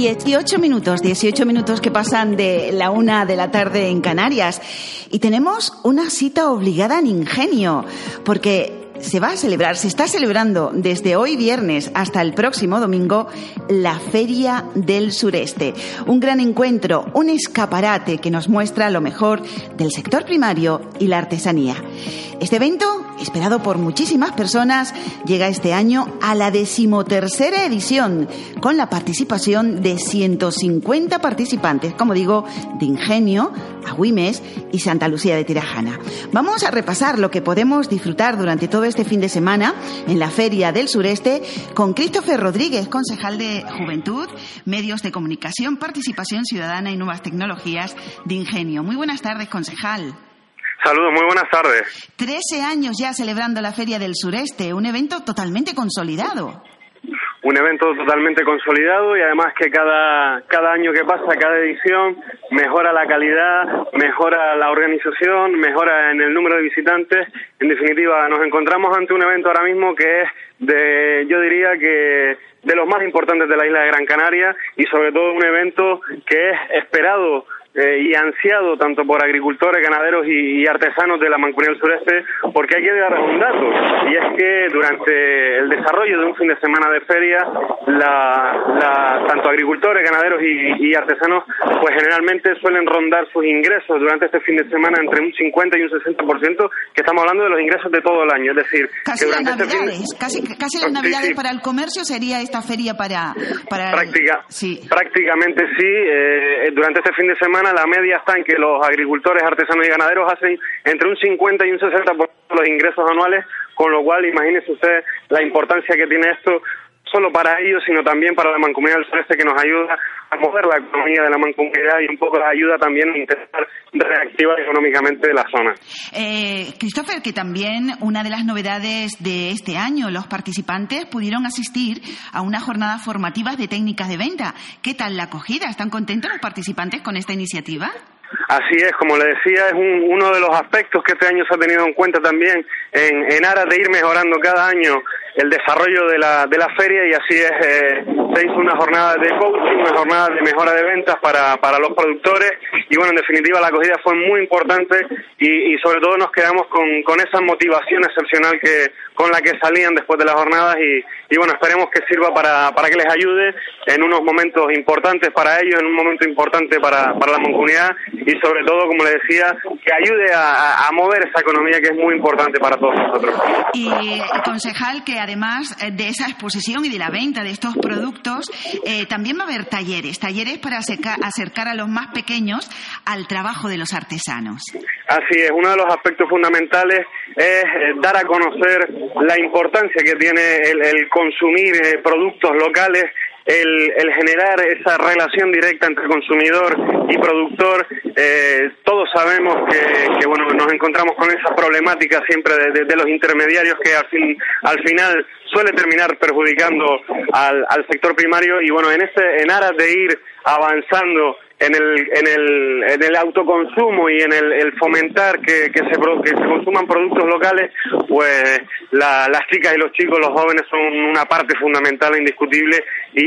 18 minutos, 18 minutos que pasan de la una de la tarde en Canarias. Y tenemos una cita obligada en Ingenio, porque se va a celebrar, se está celebrando desde hoy viernes hasta el próximo domingo la Feria del Sureste. Un gran encuentro, un escaparate que nos muestra lo mejor del sector primario y la artesanía. Este evento, esperado por muchísimas personas, llega este año a la decimotercera edición, con la participación de 150 participantes, como digo, de Ingenio, Agüimes y Santa Lucía de Tirajana. Vamos a repasar lo que podemos disfrutar durante todo este fin de semana en la Feria del Sureste con Christopher Rodríguez, concejal de Juventud, Medios de Comunicación, Participación Ciudadana y Nuevas Tecnologías de Ingenio. Muy buenas tardes, concejal. Saludos, muy buenas tardes. Trece años ya celebrando la Feria del Sureste, un evento totalmente consolidado. Un evento totalmente consolidado y además que cada, cada año que pasa, cada edición, mejora la calidad, mejora la organización, mejora en el número de visitantes. En definitiva, nos encontramos ante un evento ahora mismo que es de, yo diría que de los más importantes de la isla de Gran Canaria y sobre todo un evento que es esperado eh, y ansiado tanto por agricultores, ganaderos y, y, artesanos de la Mancomunidad del Sureste, porque hay que dar un dato, y es que durante el desarrollo de un fin de semana de feria, la, la, tanto agricultores, ganaderos y, y, artesanos, pues generalmente suelen rondar sus ingresos durante este fin de semana entre un 50 y un 60%, que estamos hablando de los ingresos de todo el año, es decir, casi que las durante navidades, este de... casi, casi las navidades sí. para el comercio sería esta feria para... para Práctica, Sí. Prácticamente sí. eh, durante este fin de semana la media está en que los agricultores, artesanos y ganaderos hacen entre un 50 y un 60% de los ingresos anuales, con lo cual imagínese usted la importancia que tiene esto solo para ellos, sino también para la mancomunidad del sureste que nos ayuda a mover la economía de la mancomunidad y un poco la ayuda también a intentar reactivar económicamente la zona. Eh, Christopher, que también una de las novedades de este año, los participantes pudieron asistir a una jornada formativa de técnicas de venta. ¿Qué tal la acogida? ¿Están contentos los participantes con esta iniciativa? Así es, como le decía, es un, uno de los aspectos que este año se ha tenido en cuenta también en, en aras de ir mejorando cada año el desarrollo de la, de la feria y así es, eh, se hizo una jornada de coaching, una jornada de mejora de ventas para, para los productores y bueno, en definitiva la acogida fue muy importante y, y sobre todo nos quedamos con, con esa motivación excepcional que con la que salían después de las jornadas y, y bueno, esperemos que sirva para, para que les ayude en unos momentos importantes para ellos, en un momento importante para, para la comunidad y sobre todo, como le decía, que ayude a, a mover esa economía que es muy importante para todos nosotros. Y concejal, que además eh, de esa exposición y de la venta de estos productos, eh, también va a haber talleres, talleres para acerca- acercar a los más pequeños al trabajo de los artesanos. Así es, uno de los aspectos fundamentales es eh, dar a conocer la importancia que tiene el, el consumir productos locales, el, el generar esa relación directa entre consumidor y productor. Eh, todos sabemos que, que, bueno nos encontramos con esa problemática siempre de, los intermediarios que al, fin, al final suele terminar perjudicando al, al sector primario y bueno en este en aras de ir avanzando en el, en el, en el autoconsumo y en el, el fomentar que, que, se, que se consuman productos locales, pues la- las chicas y los chicos, los jóvenes son una parte fundamental e indiscutible y,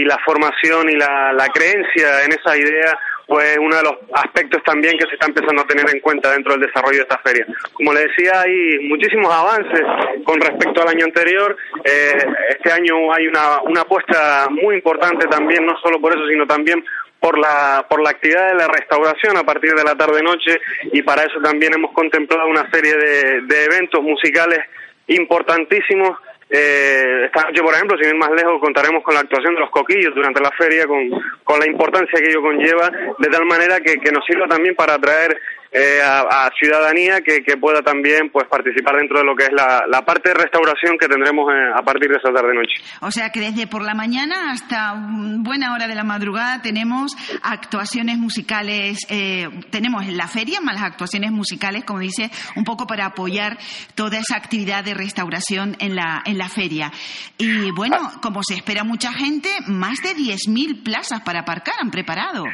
y la formación y la, la creencia en esa idea pues uno de los aspectos también que se está empezando a tener en cuenta dentro del desarrollo de esta feria. Como le decía, hay muchísimos avances con respecto al año anterior. Eh, este año hay una, una apuesta muy importante también, no solo por eso, sino también por la, por la actividad de la restauración a partir de la tarde-noche y para eso también hemos contemplado una serie de, de eventos musicales importantísimos. Eh, esta noche, por ejemplo, sin ir más lejos, contaremos con la actuación de los coquillos durante la feria, con, con la importancia que ello conlleva, de tal manera que, que nos sirva también para atraer eh, a, a ciudadanía que, que pueda también pues participar dentro de lo que es la, la parte de restauración que tendremos eh, a partir de esa tarde noche. O sea que desde por la mañana hasta buena hora de la madrugada tenemos actuaciones musicales, eh, tenemos en la feria más las actuaciones musicales, como dice, un poco para apoyar toda esa actividad de restauración en la, en la feria. Y bueno, como se espera mucha gente, más de 10.000 plazas para aparcar han preparado.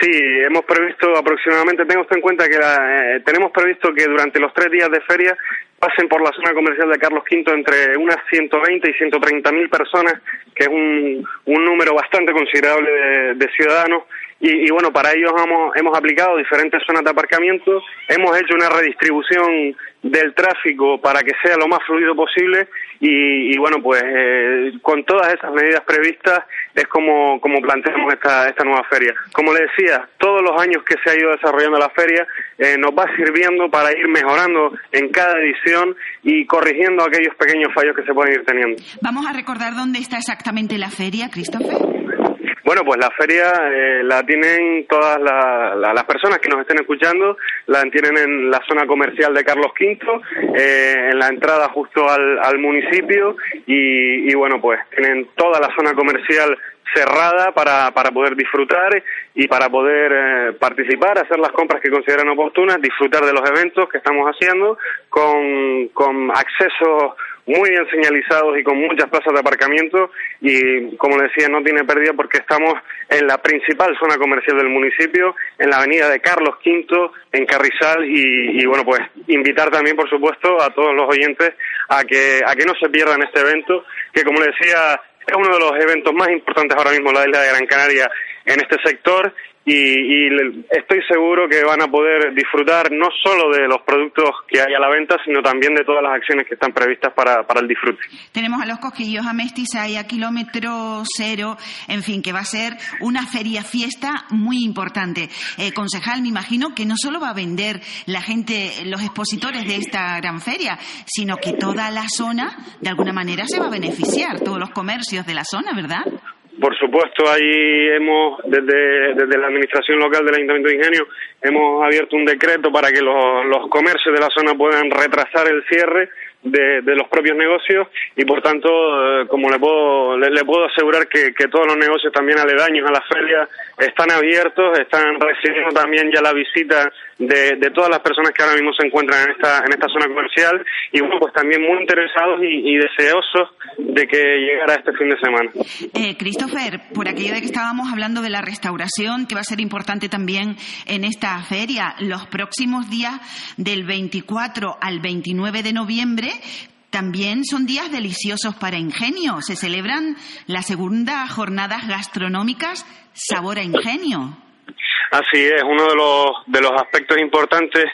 Sí, hemos previsto aproximadamente, tengo usted en cuenta que la- eh, tenemos previsto que durante los tres días de feria pasen por la zona comercial de Carlos V entre unas 120 y 130 mil personas, que es un, un número bastante considerable de, de ciudadanos. Y, bueno, para ellos hemos, hemos aplicado diferentes zonas de aparcamiento, hemos hecho una redistribución del tráfico para que sea lo más fluido posible y, y bueno, pues eh, con todas esas medidas previstas es como, como planteamos esta, esta nueva feria. Como le decía, todos los años que se ha ido desarrollando la feria eh, nos va sirviendo para ir mejorando en cada edición y corrigiendo aquellos pequeños fallos que se pueden ir teniendo. Vamos a recordar dónde está exactamente la feria, Christopher. Bueno, pues la feria eh, la tienen todas la- la- las personas que nos estén escuchando, la tienen en la zona comercial de Carlos V, eh, en la entrada justo al, al municipio y, y bueno, pues tienen toda la zona comercial cerrada para, para poder disfrutar y para poder eh, participar, hacer las compras que consideran oportunas, disfrutar de los eventos que estamos haciendo con, con acceso muy bien señalizados y con muchas plazas de aparcamiento. Y como le decía no tiene pérdida porque estamos en la principal zona comercial del municipio, en la avenida de Carlos V, en Carrizal. Y, y, bueno pues invitar también por supuesto a todos los oyentes a que a que no se pierdan este evento que como le decía es uno de los eventos más importantes ahora mismo la isla de Gran Canaria en este sector y, y estoy seguro que van a poder disfrutar no solo de los productos que hay a la venta, sino también de todas las acciones que están previstas para, para el disfrute. Tenemos a los cosquillos a Mestiza y a kilómetro cero, en fin, que va a ser una feria fiesta muy importante. Eh, concejal, me imagino que no solo va a vender la gente, los expositores de esta gran feria, sino que toda la zona, de alguna manera, se va a beneficiar, todos los comercios de la zona, ¿verdad? Por supuesto, ahí hemos, desde, desde la administración local del Ayuntamiento de Ingenio, hemos abierto un decreto para que los, los comercios de la zona puedan retrasar el cierre de, de los propios negocios y, por tanto, eh, como le puedo, le, le puedo asegurar que, que todos los negocios también aledaños a la feria están abiertos, están recibiendo también ya la visita de, de todas las personas que ahora mismo se encuentran en esta, en esta zona comercial y, bueno, pues también muy interesados y, y deseosos de que llegara este fin de semana. Eh, Christopher, por aquello de que estábamos hablando de la restauración, que va a ser importante también en esta feria, los próximos días del 24 al 29 de noviembre también son días deliciosos para Ingenio. Se celebran las segunda jornadas gastronómicas Sabor a Ingenio. Así es, uno de los, de los aspectos importantes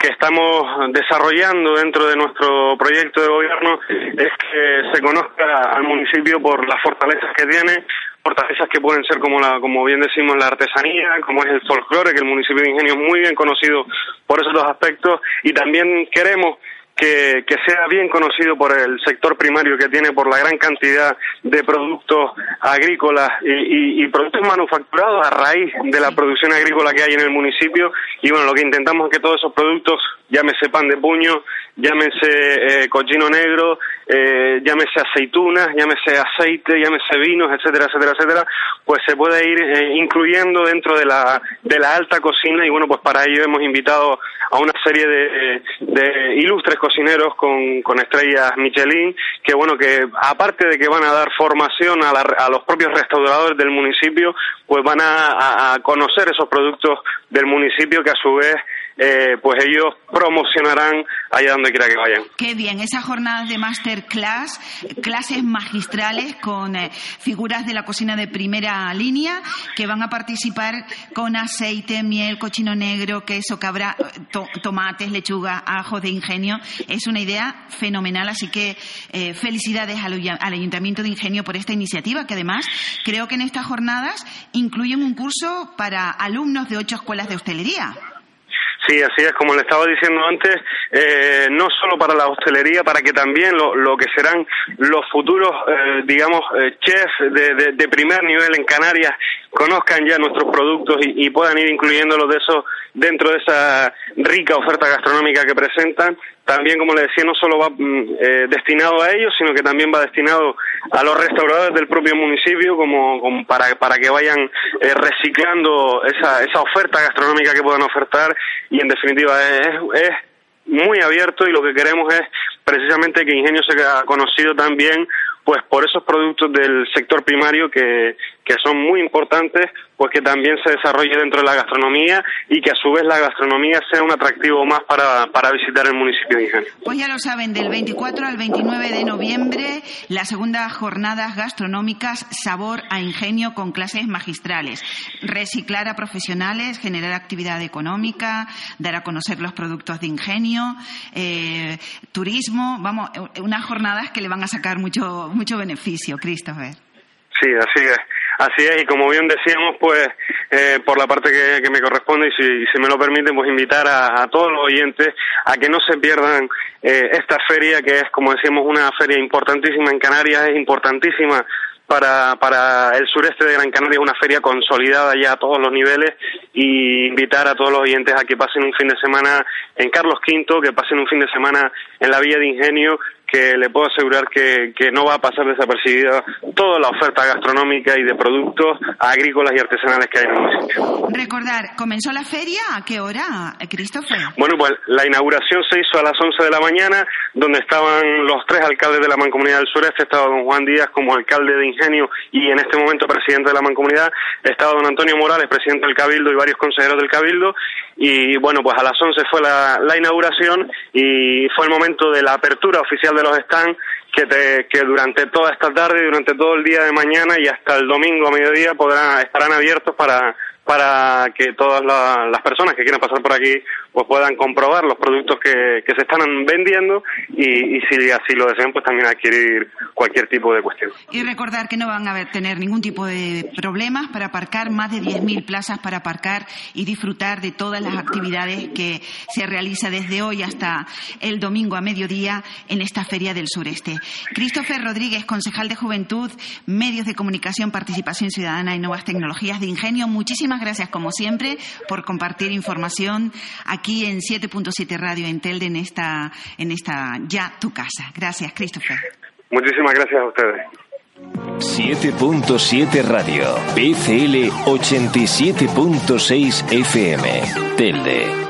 que estamos desarrollando dentro de nuestro proyecto de gobierno es que se conozca al municipio por las fortalezas que tiene, fortalezas que pueden ser como la, como bien decimos la artesanía, como es el folclore, que el municipio de Ingenio es muy bien conocido por esos dos aspectos y también queremos que, que sea bien conocido por el sector primario que tiene por la gran cantidad de productos agrícolas y, y- y productos manufacturados a raíz de la producción agrícola que hay en el municipio. Y bueno lo que intentamos es que todos esos productos llámese pan de puño llámese eh, cochino negro eh, llámese aceitunas llámese aceite llámese vinos etcétera etcétera etcétera pues se puede ir eh, incluyendo dentro de la de la alta cocina. Y bueno pues para ello hemos invitado a una serie de, de ilustres cocineros con, con estrellas Michelin que bueno que aparte de que van a dar formación a, la- a los propios restauradores del municipio pues van a- a conocer esos productos del municipio que a su vez eh, pues ellos promocionarán allá donde quiera que vayan. Qué bien, esas jornadas de masterclass, clases magistrales con eh, figuras de la cocina de primera línea que van a participar con aceite, miel, cochino negro, queso, cabra, to- tomates, lechuga, ajos de ingenio. Es una idea fenomenal, así que eh, felicidades al Ayuntamiento de Ingenio por esta iniciativa, que además creo que en estas jornadas incluyen un curso para alumnos de ocho escuelas de hostelería. Sí, así es, como le estaba diciendo antes, eh, no solo para la hostelería, para que también lo, lo que serán los futuros, eh, digamos, eh, chefs de, de- de primer nivel en Canarias conozcan ya nuestros productos y, y puedan ir incluyéndolos de eso dentro de esa rica oferta gastronómica que presentan. También, como le decía, no solo va mm, eh, destinado a ellos, sino que también va destinado a los restauradores del propio municipio, como, como para, para que vayan eh, reciclando esa, esa oferta gastronómica que puedan ofertar y, en definitiva, es, es muy abierto y lo que queremos es precisamente que Ingenio sea conocido también pues por esos productos del sector primario que, que son muy importantes, pues que también se desarrolle dentro de la gastronomía y que a su vez la gastronomía sea un atractivo más para, para visitar el municipio de Ingenio. Pues ya lo saben, del 24 al 29 de noviembre, las segundas jornadas gastronómicas Sabor a Ingenio con clases magistrales. Reciclar a profesionales, generar actividad económica, dar a conocer los productos de Ingenio, eh, turismo, vamos, unas jornadas que le van a sacar mucho, mucho beneficio, Christopher. Sí, así es. Así es, y como bien decíamos, pues eh, por la parte que, que me corresponde, y si, si me lo permiten, pues invitar a, todos los oyentes a que no se pierdan eh, esta feria, que es, como decíamos, una feria importantísima en Canarias, es importantísima para, para el sureste de Gran Canaria, una feria consolidada ya a todos los niveles, y invitar a todos los oyentes a que pasen un fin de semana en Carlos V, que pasen un fin de semana en la Villa de Ingenio, que le puedo asegurar que, que no va a pasar desapercibida toda la oferta gastronómica y de productos agrícolas y artesanales que hay en el municipio. Recordar, ¿comenzó la feria? ¿A qué hora, Christopher? Bueno, pues la inauguración se hizo a las 11 de la mañana, donde estaban los tres alcaldes de la Mancomunidad del Sureste, estaba don Juan Díaz como alcalde de Ingenio y en este momento presidente de la Mancomunidad, estaba don Antonio Morales, presidente del Cabildo y varios consejeros del Cabildo, y bueno, pues a las 11 fue la, la inauguración y fue el momento de la apertura oficial de los stands que, te, que durante toda esta tarde, durante todo el día de mañana y hasta el domingo a mediodía podrán, estarán abiertos para, para que todas la- las personas que quieran pasar por aquí pues puedan comprobar los productos que, que se están vendiendo y, y si así lo desean pues también adquirir cualquier tipo de cuestión. Y recordar que no van a tener ningún tipo de problemas para aparcar, más de 10.000 plazas para aparcar y disfrutar de todas las actividades que se realiza desde hoy hasta el domingo a mediodía en esta Feria del Sureste. Christopher Rodríguez, concejal de Juventud, Medios de Comunicación, Participación Ciudadana y Nuevas Tecnologías de Ingenio, muchísimas gracias como siempre por compartir información aquí en 7.7 Radio en Telde en esta, en esta Ya Tu Casa. Gracias, Christopher. Muchísimas gracias a ustedes. 7.7 Radio, PCL 87.6 FM, Telde.